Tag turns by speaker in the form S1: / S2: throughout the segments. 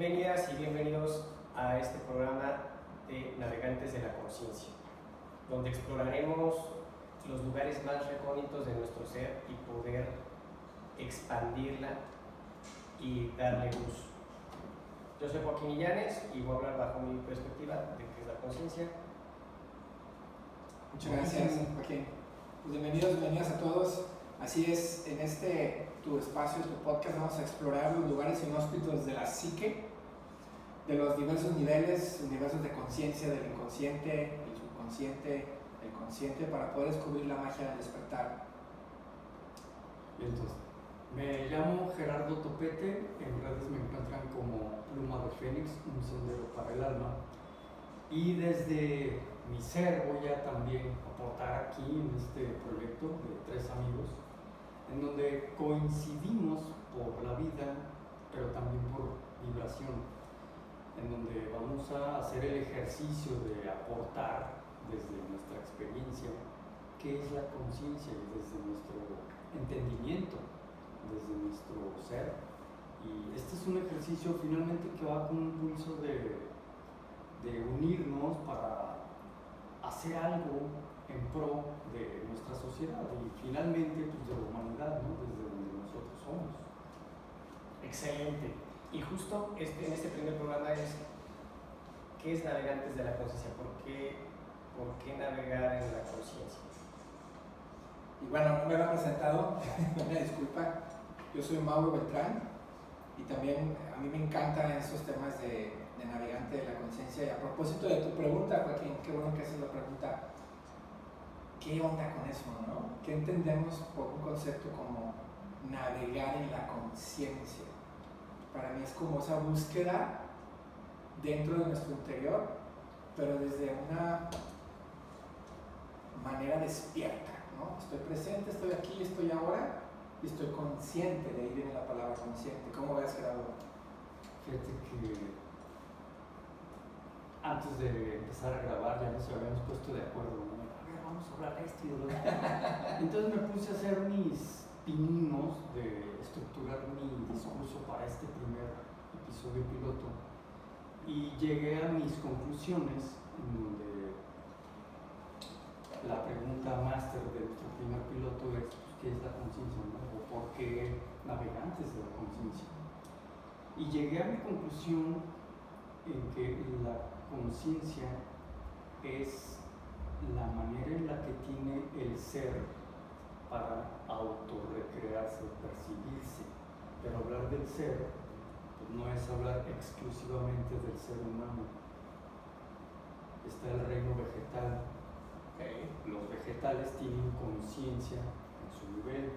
S1: Bienvenidas y bienvenidos a este programa de Navegantes de la Conciencia, donde exploraremos los lugares más recónditos de nuestro ser y poder expandirla y darle luz. Yo soy Joaquín Illanes y voy a hablar bajo mi perspectiva de qué es la conciencia.
S2: Muchas gracias, Joaquín. Pues bienvenidos, bienvenidas a todos. Así es, en este tu espacio, tu podcast, vamos a explorar los lugares inhóspitos de la psique, de los diversos niveles, universos de conciencia, del inconsciente, el subconsciente, el consciente, para poder descubrir la magia del despertar.
S3: entonces, me llamo Gerardo Topete, en redes me encuentran como Pluma de Fénix, un sendero para el alma. Y desde mi ser voy a también aportar aquí en este proyecto de tres amigos en donde coincidimos por la vida, pero también por vibración, en donde vamos a hacer el ejercicio de aportar desde nuestra experiencia qué es la conciencia y desde nuestro entendimiento, desde nuestro ser. Y este es un ejercicio finalmente que va con un pulso de, de unirnos para hacer algo en pro de nuestra sociedad y finalmente pues, de la humanidad, ¿no? desde donde nosotros somos.
S1: Excelente. Y justo este, en este primer programa es, ¿qué es navegantes de la conciencia? ¿Por qué, ¿Por qué navegar en la conciencia?
S2: Y bueno, no me lo he presentado, una disculpa. Yo soy Mauro Beltrán y también a mí me encantan esos temas de, de navegante de la conciencia. Y a propósito de tu pregunta, Joaquín, qué bueno que haces la pregunta ¿qué onda con eso, no? ¿Qué entendemos por un concepto como navegar en la conciencia? Para mí es como esa búsqueda dentro de nuestro interior, pero desde una manera despierta, ¿no? Estoy presente, estoy aquí, estoy ahora y estoy consciente, de ahí viene la palabra consciente. ¿Cómo ves, Gerardo?
S3: Fíjate que antes de empezar a grabar ya nos habíamos puesto de acuerdo. Vamos a hablar de esto y de lo Entonces me puse a hacer mis pininos de estructurar mi discurso para este primer episodio piloto y llegué a mis conclusiones en donde la pregunta máster de nuestro primer piloto es pues, ¿qué es la conciencia? ¿O por qué navegantes de la conciencia? Y llegué a mi conclusión en que la conciencia es la manera en la que tiene el ser para autorrecrearse, percibirse. Pero hablar del ser pues no es hablar exclusivamente del ser humano. Está el reino vegetal. Los vegetales tienen conciencia en su nivel,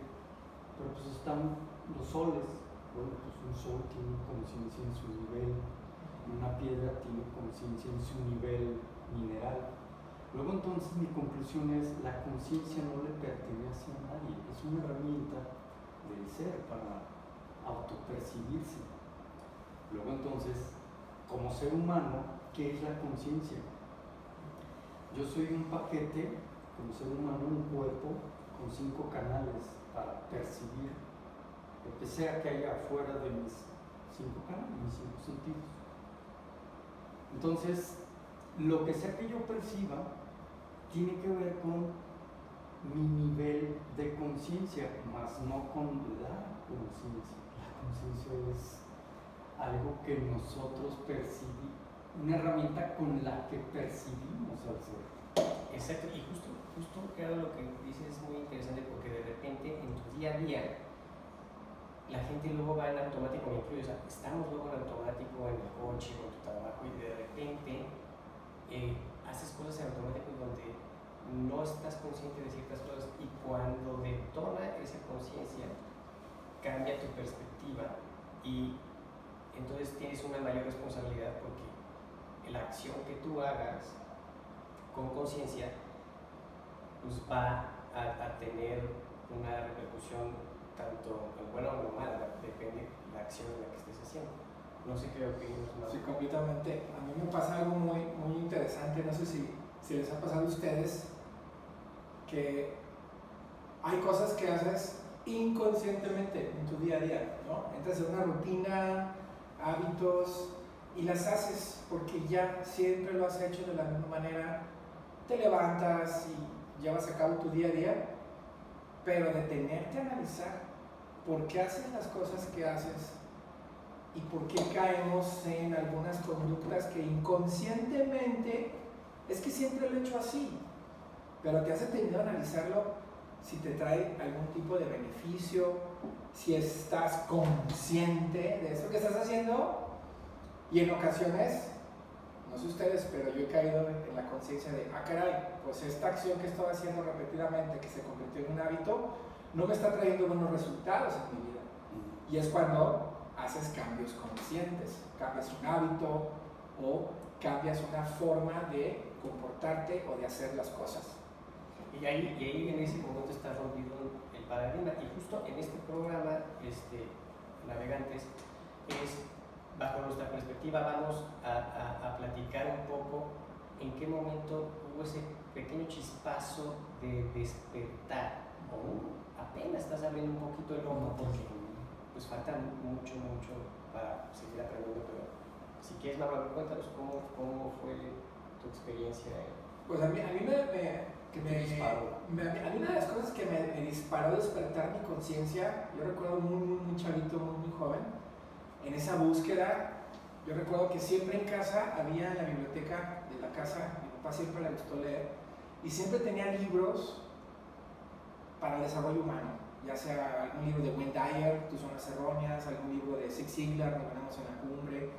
S3: pero pues están los soles. Bueno, pues un sol tiene conciencia en su nivel, una piedra tiene conciencia en su nivel mineral Luego entonces mi conclusión es, la conciencia no le pertenece a nadie, es una herramienta del ser para autopercibirse. Luego entonces, como ser humano, ¿qué es la conciencia? Yo soy un paquete, como ser humano, un cuerpo con cinco canales para percibir lo que sea que haya afuera de mis cinco canales, mis cinco sentidos. Entonces, lo que sea que yo perciba, tiene que ver con mi nivel de conciencia, más no con la conciencia. La conciencia es algo que nosotros percibimos, una herramienta con la que percibimos al ser.
S1: Exacto, y justo, justo claro, lo que dices es muy interesante porque de repente en tu día a día la gente luego va en automático, me incluyo, o sea, estamos luego en automático en el coche, con tu trabajo y de repente eh, haces cosas en automático donde no estás consciente de ciertas cosas y cuando detona esa conciencia cambia tu perspectiva y entonces tienes una mayor responsabilidad porque la acción que tú hagas con conciencia pues va a, tener una repercusión tanto buena o mala, depende de la acción en la que estés haciendo. No sé qué opinas.
S2: Sí, completamente. A mí me pasa algo muy, muy interesante, no sé si, si les ha pasado a ustedes, que hay cosas que haces inconscientemente en tu día a día, ¿no? Entras en una rutina, hábitos y las haces porque ya siempre lo has hecho de la misma manera. Te levantas y llevas a cabo tu día a día, pero detenerte a analizar por qué haces las cosas que haces y por qué caemos en algunas conductas que inconscientemente es que siempre lo he hecho así, pero te has detenido a analizarlo si te trae algún tipo de beneficio, si estás consciente de eso que estás haciendo y en ocasiones, no sé ustedes, pero yo he caído en la conciencia de, ah, caray, pues esta acción que estoy haciendo repetidamente, que se convirtió en un hábito, no me está trayendo buenos resultados en mi vida. Y es cuando haces cambios conscientes, cambias un hábito o cambias una forma de comportarte o de hacer las cosas.
S1: Y ahí, y ahí en ese momento está rompido el paradigma. Y justo en este programa, este, Navegantes, es bajo nuestra perspectiva vamos a, a, platicar un poco en qué momento hubo ese pequeño chispazo de despertar, o apenas estás abriendo un poquito el ojo porque pues falta mucho, mucho para seguir aprendiendo, pero si quieres, Manuel, cuéntanos cómo, cómo fue tu experiencia.
S2: Pues a mí, a mí me, me, me, disparó? a mí una de las cosas que me, me disparó despertar mi conciencia, yo recuerdo muy, muy, muy chavito, muy, muy joven, en esa búsqueda, yo recuerdo que siempre en casa había en la biblioteca de la casa, mi papá siempre le gustó leer, y siempre tenía libros para el desarrollo humano, ya sea algún libro de Wayne Dyer, Tus zonas erróneas, algún libro de Zig Ziglar, Nos ponemos en la cumbre,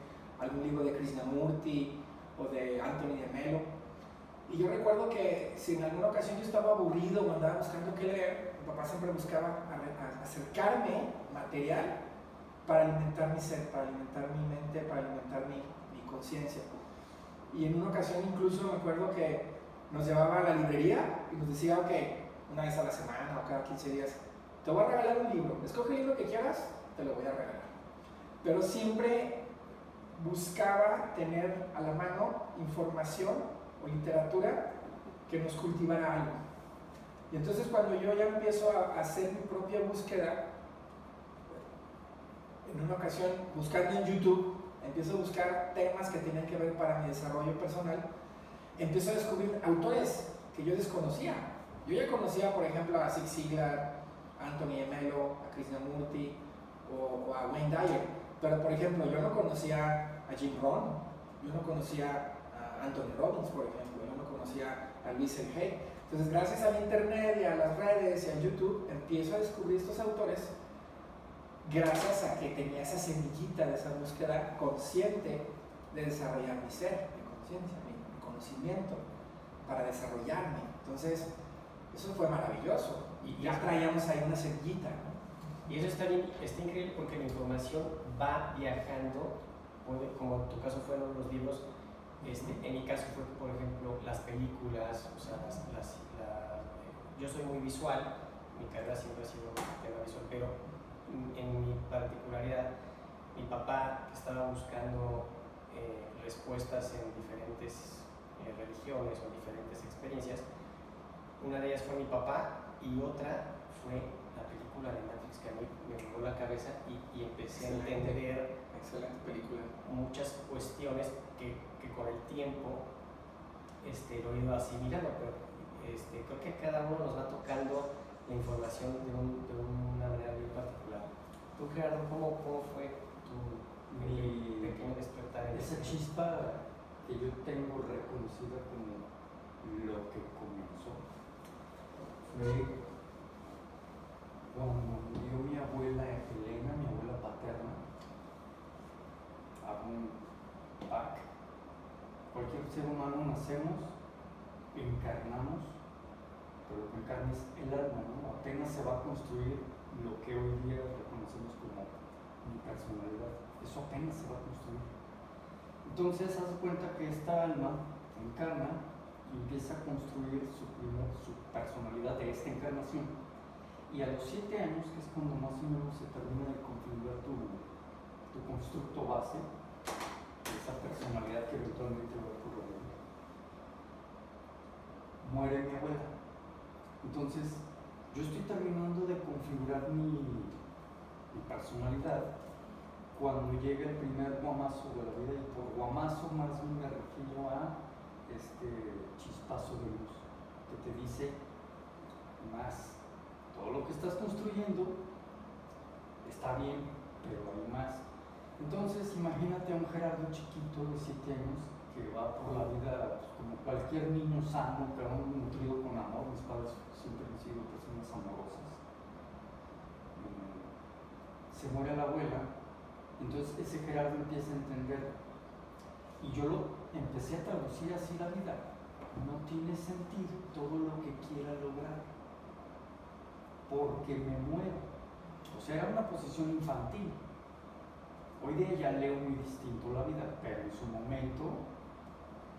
S2: algún libro de Krishnamurti o de Anthony de Melo. Y yo recuerdo que si en alguna ocasión yo estaba aburrido o andaba buscando qué leer, mi papá siempre buscaba acercarme material para alimentar mi ser, para alimentar mi mente, para alimentar mi, mi conciencia. Y en una ocasión incluso me acuerdo que nos llevaba a la librería y nos decía, ok, una vez a la semana o cada 15 días, te voy a regalar un libro, escoge el libro que quieras, te lo voy a regalar. Pero siempre buscaba tener a la mano información o literatura que nos cultivara algo. Y entonces cuando yo ya empiezo a hacer mi propia búsqueda, en una ocasión buscando en YouTube, empiezo a buscar temas que tienen que ver para mi desarrollo personal, empiezo a descubrir autores que yo desconocía. Yo ya conocía, por ejemplo, a Zig Ziglar, Anthony Emelo, a Krishnamurti o, o a Wayne Dyer, pero por ejemplo, yo no conocía a Jim Rohn, yo no conocía a Anthony Robbins, por ejemplo, yo no conocía a Luis Hay. Entonces, gracias al Internet y a las redes y a YouTube, empiezo a descubrir estos autores gracias a que tenía esa semillita de esa búsqueda consciente de desarrollar mi ser, mi conciencia, mi, conocimiento, para desarrollarme. Entonces, eso fue maravilloso. Y ya traíamos ahí una semillita.
S1: Y eso está, está increíble porque la información va viajando, como en tu caso fueron los libros, este, en mi caso fue, por ejemplo, las películas, o sea, las, eh, yo soy muy visual, mi carrera siempre ha sido tema visual, pero en mi particularidad, mi papá que estaba buscando eh, respuestas en diferentes eh, religiones o diferentes experiencias, una de ellas fue mi papá y otra fue la película de Matrix que a mí me voló la cabeza y, y empecé a entender
S2: excelente película.
S1: muchas cuestiones que, que, con el tiempo este, lo he ido asimilando, pero este, creo que cada uno nos va tocando la información de, un, de una manera bien particular. ¿Tú, Gerardo, cómo, cómo fue tu Mi, pequeño despertar? En
S3: esa chispa que yo tengo reconocida como lo que comenzó fue cuando murió mi abuela Elena, mi abuela paterna, a un pack. Cualquier ser humano nacemos, encarnamos pero lo que es el alma, ¿no? Apenas se va a construir lo que hoy día reconocemos como mi personalidad. Eso apenas se va a construir. Entonces, haz cuenta que esta alma encarna empieza a construir su, personalidad de esta encarnación. Y a los siete años, que es cuando más o menos se termina de configurar tu, constructo base, esa personalidad que eventualmente va a ocurrir, muere mi abuela. Entonces, yo estoy terminando de configurar mi, personalidad. Cuando llega el primer guamazo de la vida, y por guamazo más me refiero a este chispazo de luz, que te dice más. Todo lo que estás construyendo está bien, pero hay más. Entonces, imagínate a un Gerardo chiquito de 7 años que va por la vida pues, como cualquier niño sano, pero nutrido con amor. Mis padres siempre han sido personas amorosas. Eh, se muere la abuela, entonces ese Gerardo empieza a entender. Y yo lo empecé a traducir así la vida. No tiene sentido todo lo que quiera lograr, porque me muero. O sea, era una posición infantil. Hoy día ya leo muy distinto la vida, pero en su momento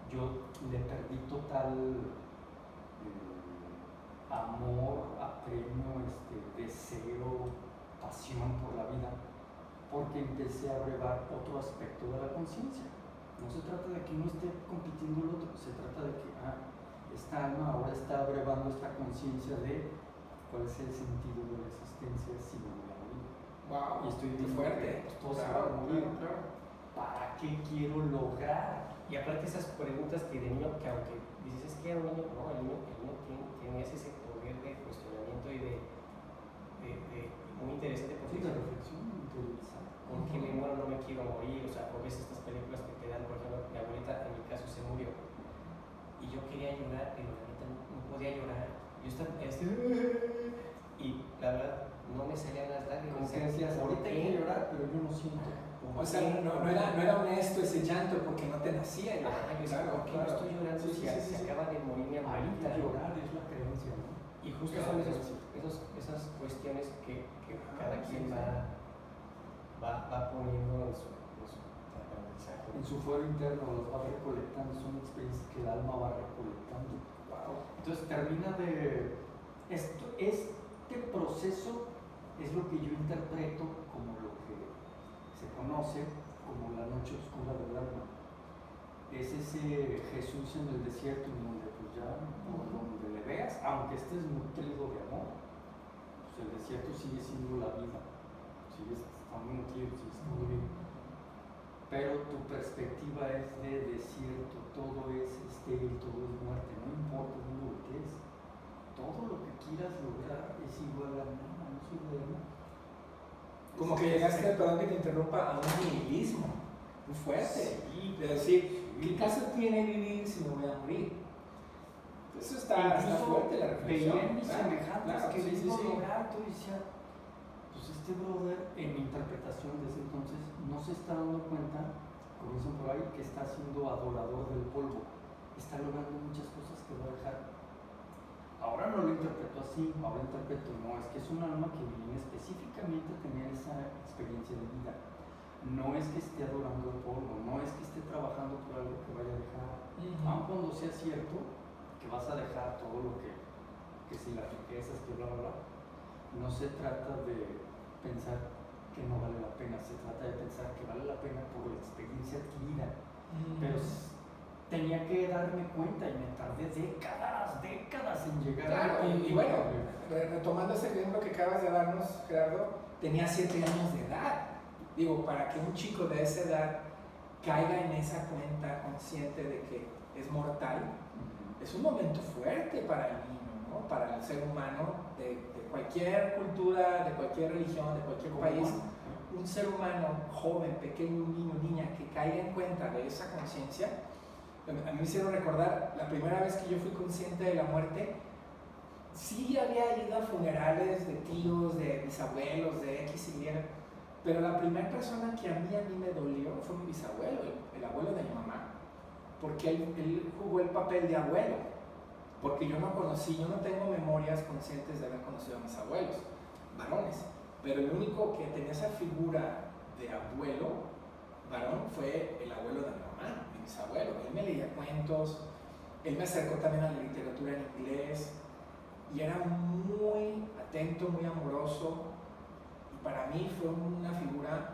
S3: yo le perdí total eh, amor, apremio, este, deseo, pasión por la vida, porque empecé a brevar otro aspecto de la conciencia. No se trata de que uno esté compitiendo el otro, se trata de que ah, esta alma ahora está brevando esta conciencia de cuál es el sentido de la existencia si no voy a morir.
S2: Wow,
S3: Y estoy
S2: muy fuerte.
S3: Todo se va a morir.
S2: claro.
S3: ¿Para qué quiero lograr?
S1: Y aparte esas preguntas que de niño, que aunque dices es que era un niño, no, el niño, el niño tiene, tenías ese poder de cuestionamiento y de, de, de muy interesante
S3: Sí, la reflexión interiorizada.
S1: ¿Por qué me muero? No me quiero morir, o sea, por ves estas películas que te dan, por ejemplo, mi abuelita en mi caso se murió y yo quería llorar, pero la neta no, podía llorar. Yo estaba, este, y la verdad no me salían las lágrimas.
S3: Como que decías,
S1: ¿por
S3: ahorita que llorar, pero yo no siento.
S2: O sea, no, no era, no era honesto ese llanto porque no te nacía. ¿no?
S1: Ah, yo decía, ¿por qué no estoy llorando
S2: Sí,
S1: si
S2: sí, sí,
S1: se
S2: sí.
S1: acaba de morir mi abuelita?
S3: Llorar es la creencia, ¿no?
S1: Y justo
S2: Claro,
S1: son esos,
S2: sí.
S1: esos, esas cuestiones que, que
S2: Ah,
S1: cada quien va, va, va poniendo en su, en su aprendizaje.
S3: En su fuero interno los va recolectando, son experiencias que el alma va recolectando.
S2: Wow.
S3: Entonces termina de... Esto, este proceso es lo que yo interpreto como lo que se conoce como la noche oscura del alma. Es ese Jesús en el desierto en donde pues ya por donde le veas, aunque estés nutrido de amor, pues el desierto sigue siendo la vida, sigues Pero tu perspectiva es de desierto, todo es estéril, todo es muerte, no importa dónde voltees. Todo lo que quieras lograr es igual a nada, no sirve de nada.
S2: Como que llegaste, perdón que te interrumpa, a un nihilismo muy fuerte.
S3: Sí,
S2: De decir, ¿qué caso tiene vivir si me voy a morir? Eso está, está fuerte la reflexión.
S3: Mis semejantes
S2: claro,
S3: que
S2: sí, sí,
S3: mismo
S2: sí.
S3: lograr, tú decía, pues este brother, en mi interpretación desde entonces, no se está dando cuenta, como dicen por ahí, que está siendo adorador del polvo. Está logrando muchas cosas que va a dejar. Ahora no lo interpreto así, ahora interpreto, no, es que es un alma que viene específicamente a tener esa experiencia de vida. No es que esté adorando el polvo, no es que esté trabajando por algo que vaya a dejar. Aun cuando sea cierto que vas a dejar todo lo que, que si las riquezas, que bla, bla, bla, no se trata de pensar que no vale la pena, se trata de pensar que vale la pena por la experiencia adquirida. Pero tenía que darme cuenta y me tardé décadas, décadas en llegar
S2: Claro,
S3: a
S2: y, y bueno, re- retomando ese ejemplo que acabas de darnos, Gerardo, tenía 7 años de edad. Digo, para que un chico de esa edad caiga en esa cuenta consciente de que es mortal, es un momento fuerte para niño, ¿no? para el ser humano de, de cualquier cultura, de cualquier religión, de cualquier país. Un ser humano joven, pequeño, un niño, niña, que caiga en cuenta de esa conciencia, a mí me hicieron recordar la primera vez que yo fui consciente de la muerte, sí había ido a funerales de tíos, de bisabuelos, de X y Y, pero la primera persona que a mí, a mí me dolió fue mi bisabuelo, el, el abuelo de mi mamá, porque él, él jugó el papel de abuelo, porque yo no conocí, yo no tengo memorias conscientes de haber conocido a mis abuelos, varones, pero el único que tenía esa figura de abuelo, varón, fue el abuelo de mi mamá, mi bisabuelo, él me leía cuentos, él me acercó también a la literatura en inglés, y era muy atento, muy amoroso, y para mí fue una figura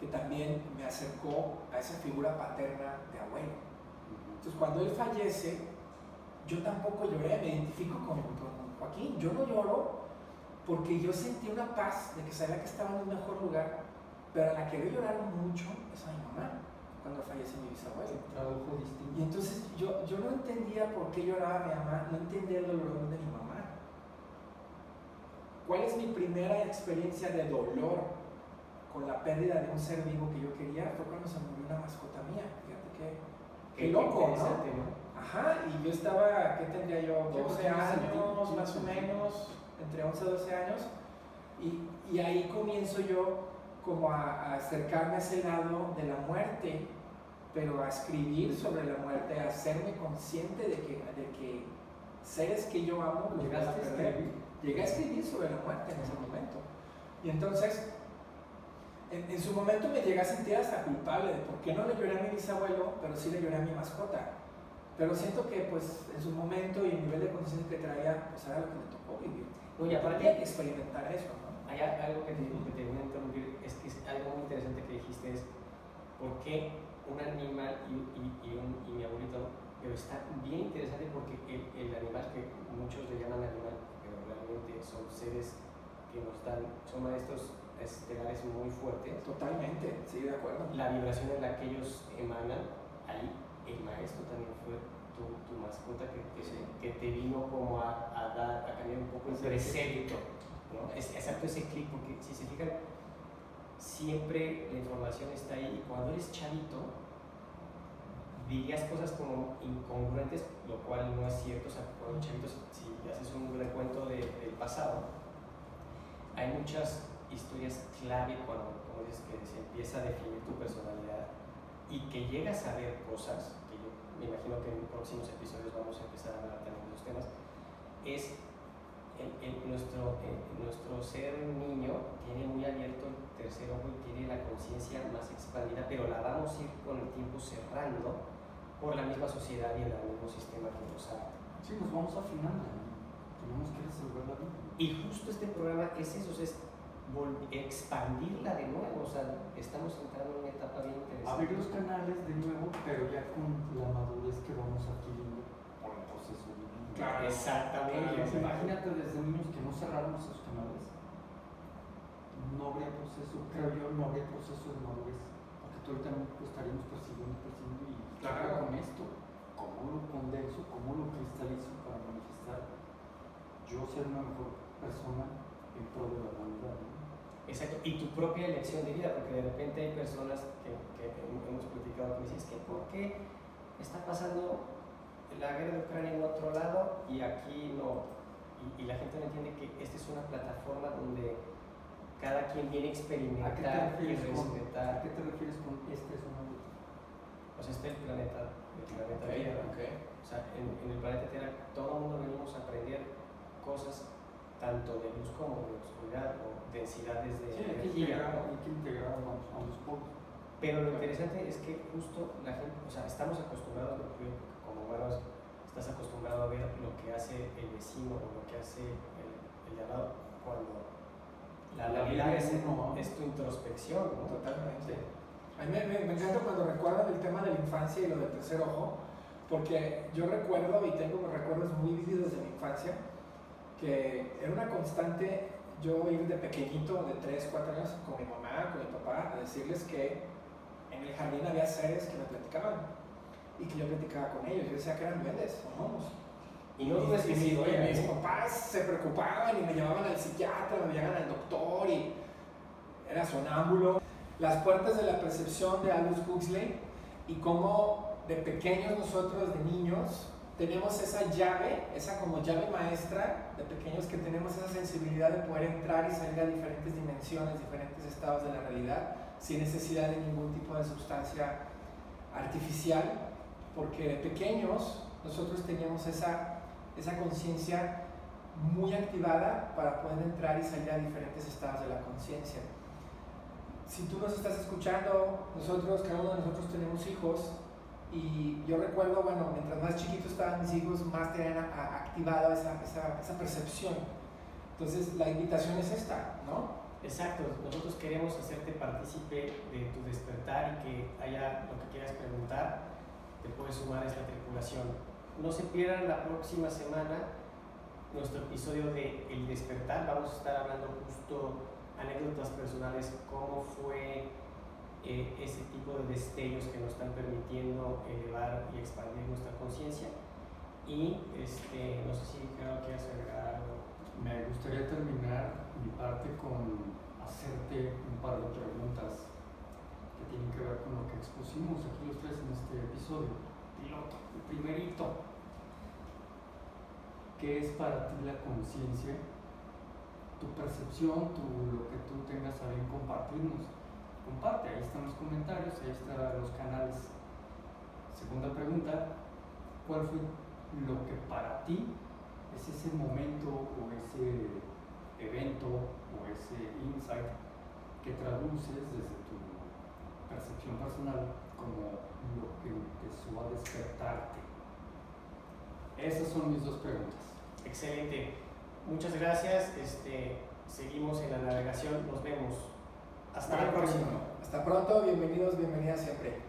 S2: que también me acercó a esa figura paterna de abuelo. Entonces cuando él fallece, yo tampoco lloré, me identifico con, con Joaquín, yo no lloro porque yo sentí una paz de que sabía que estaba en un mejor lugar Pero a la que veo llorar mucho es a mi mamá, cuando fallece mi bisabuelo.
S3: Trabajo distinto.
S2: Y entonces yo, yo no entendía por qué lloraba mi mamá, no entendía el dolor de mi mamá. ¿Cuál es mi primera experiencia de dolor con la pérdida de un ser vivo que yo quería? Fue cuando se murió una mascota mía. Fíjate qué, qué loco, ¿no? Ajá, y yo estaba, ¿qué tendría yo?
S3: Sí,
S2: 12
S3: pues,
S2: años, más o menos, entre 11 y 12 años. Y, y ahí comienzo yo como a, a acercarme a ese lado de la muerte, pero a escribir sobre la muerte, a hacerme consciente de que, de que seres que yo amo los voy a
S3: ¿Llegaste a
S2: perder.
S3: escribir?
S2: Llegué a escribir sobre la muerte en ese momento. Y entonces, en, en su momento me llegué a sentir hasta culpable de por qué no le lloré a mi bisabuelo, pero sí le lloré a mi mascota. Pero siento que pues en su momento y el nivel de conciencia que traía, pues era lo que me tocó vivir.
S1: No, y aparte-
S2: experimentar eso, ¿no?
S1: Hay algo que te, que te voy a interrumpir, es que es algo muy interesante que dijiste es por qué un animal y, y, y, un- y mi abuelito, pero está bien interesante porque el, el animal que muchos le llaman animal, pero realmente son seres que nos dan, son maestros estelares muy fuertes,
S2: Totalmente, sí, de acuerdo.
S1: la vibración en la que ellos emanan, ahí el maestro también fue tu, tu mascota que, que,
S2: Sí.
S1: que te vino como a, a dar, a cambiar un poco el
S3: Sí.
S1: precepto, ¿no? Es, exacto ese clic, porque si se fijan, siempre la información está ahí y cuando eres chavito, dirías cosas como incongruentes, lo cual no es cierto, o sea, cuando chavitos, si haces un recuento de- del pasado, hay muchas historias clave cuando, como dices, que se empieza a definir tu personalidad y que llegas a ver cosas, que yo me imagino que en próximos episodios vamos a empezar a hablar también de esos temas, es el, el- nuestro, el- nuestro ser niño tiene muy abierto el tercer ojo y tiene la conciencia más expandida, pero la vamos a ir con el tiempo cerrando por la misma sociedad y el mismo sistema que nos ha
S3: Sí, nos vamos afinando. Tenemos que resolver la vida.
S1: Y justo este programa es eso, es expandirla de nuevo, o sea, estamos entrando en una etapa bien interesante.
S3: Abrir los canales de nuevo, pero ya con la madurez que vamos adquiriendo por el proceso de vida.
S2: Claro.
S1: Exactamente.
S2: Claro.
S3: Imagínate desde niños que no cerráramos esos canales. No habría proceso, creo yo, no habría proceso de madurez. Porque el tiempo estaríamos persiguiendo, persiguiendo y ¿qué
S2: Claro.
S3: con esto? ¿Cómo lo condenso? ¿Cómo lo cristalizo para manifestar? Yo ser una mejor persona en pro de la humanidad.
S1: Exacto, y tu propia elección de vida, porque de repente hay personas que, que hemos platicado que me dicen, es que ¿por qué está pasando la guerra de Ucrania en otro lado y aquí no? Y, y la gente no entiende que esta es una plataforma donde cada quien viene a
S3: ¿A
S1: experimentar y
S3: refieres con,
S1: respetar.
S3: ¿a qué te refieres con este es una?
S1: O sea, está el planeta, el planeta
S2: Ok,
S1: Tierra.
S2: ok.
S1: O sea, en, en el planeta Tierra todo el mundo venimos a aprender cosas tanto de luz como de oscuridad o densidades de
S3: Sí, hay que integrar, hay que integrar a los, a los pueblos.
S1: Pero lo interesante es que justo la gente, o sea, estamos acostumbrados, como humanos, estás acostumbrado a ver lo que hace el vecino o lo que hace el, el de al lado cuando la
S3: La
S1: realidad es
S3: uno.
S1: es tu introspección, ¿no?
S2: Totalmente. A mí me, me- me encanta cuando recuerdan el tema de la infancia y lo del tercer ojo, porque yo recuerdo y tengo recuerdos muy vívidos de mi infancia, que era una constante yo ir de pequeñito, de 3, 4 años, con mi mamá, con mi papá, a decirles que en el jardín había seres que me platicaban y que yo platicaba con ellos. Yo decía que eran duendes o gnomos.
S1: Y no
S2: mis- y mis- papás se preocupaban y me llevaban al psiquiatra, me llevaban al doctor y era sonámbulo. Las puertas de la percepción de Aldous Huxley y cómo de pequeños nosotros, de niños, tenemos esa llave, esa como llave maestra de pequeños que tenemos esa sensibilidad de poder entrar y salir a diferentes dimensiones, diferentes estados de la realidad, sin necesidad de ningún tipo de sustancia artificial, porque de pequeños nosotros teníamos esa, esa conciencia muy activada para poder entrar y salir a diferentes estados de la conciencia. Si tú nos estás escuchando, nosotros, cada uno de nosotros tenemos hijos y yo recuerdo, bueno, mientras más chiquitos estaban mis hijos, más tenían a- a- activado esa, esa, esa percepción. Entonces la invitación es esta, ¿no?
S1: Exacto, nosotros queremos hacerte partícipe de tu despertar y que haya lo que quieras preguntar, te puedes sumar a esta tripulación. No se pierdan la próxima semana nuestro episodio de El despertar, vamos a estar hablando justo anécdotas personales, cómo fue eh, ese tipo de destellos que nos están permitiendo elevar y expandir nuestra conciencia. Y este, no sé si creo que agregar algo.
S3: Me gustaría terminar mi parte con hacerte un par de preguntas que tienen que ver con lo que expusimos aquí los tres en este episodio. Piloto, el primerito. ¿Qué es para ti la conciencia? Tu percepción, tu, lo que tú tengas a bien compartirnos. Comparte, ahí están los comentarios, ahí están los canales. Segunda pregunta, ¿cuál fue lo que para ti es ese momento o ese evento o ese insight que traduces desde tu percepción personal como lo que empezó a despertarte? Esas son mis dos preguntas.
S1: Excelente. Muchas gracias. Este, seguimos en la navegación. Nos vemos. Hasta la próxima.
S2: Hasta pronto. Bienvenidos, bienvenidas siempre.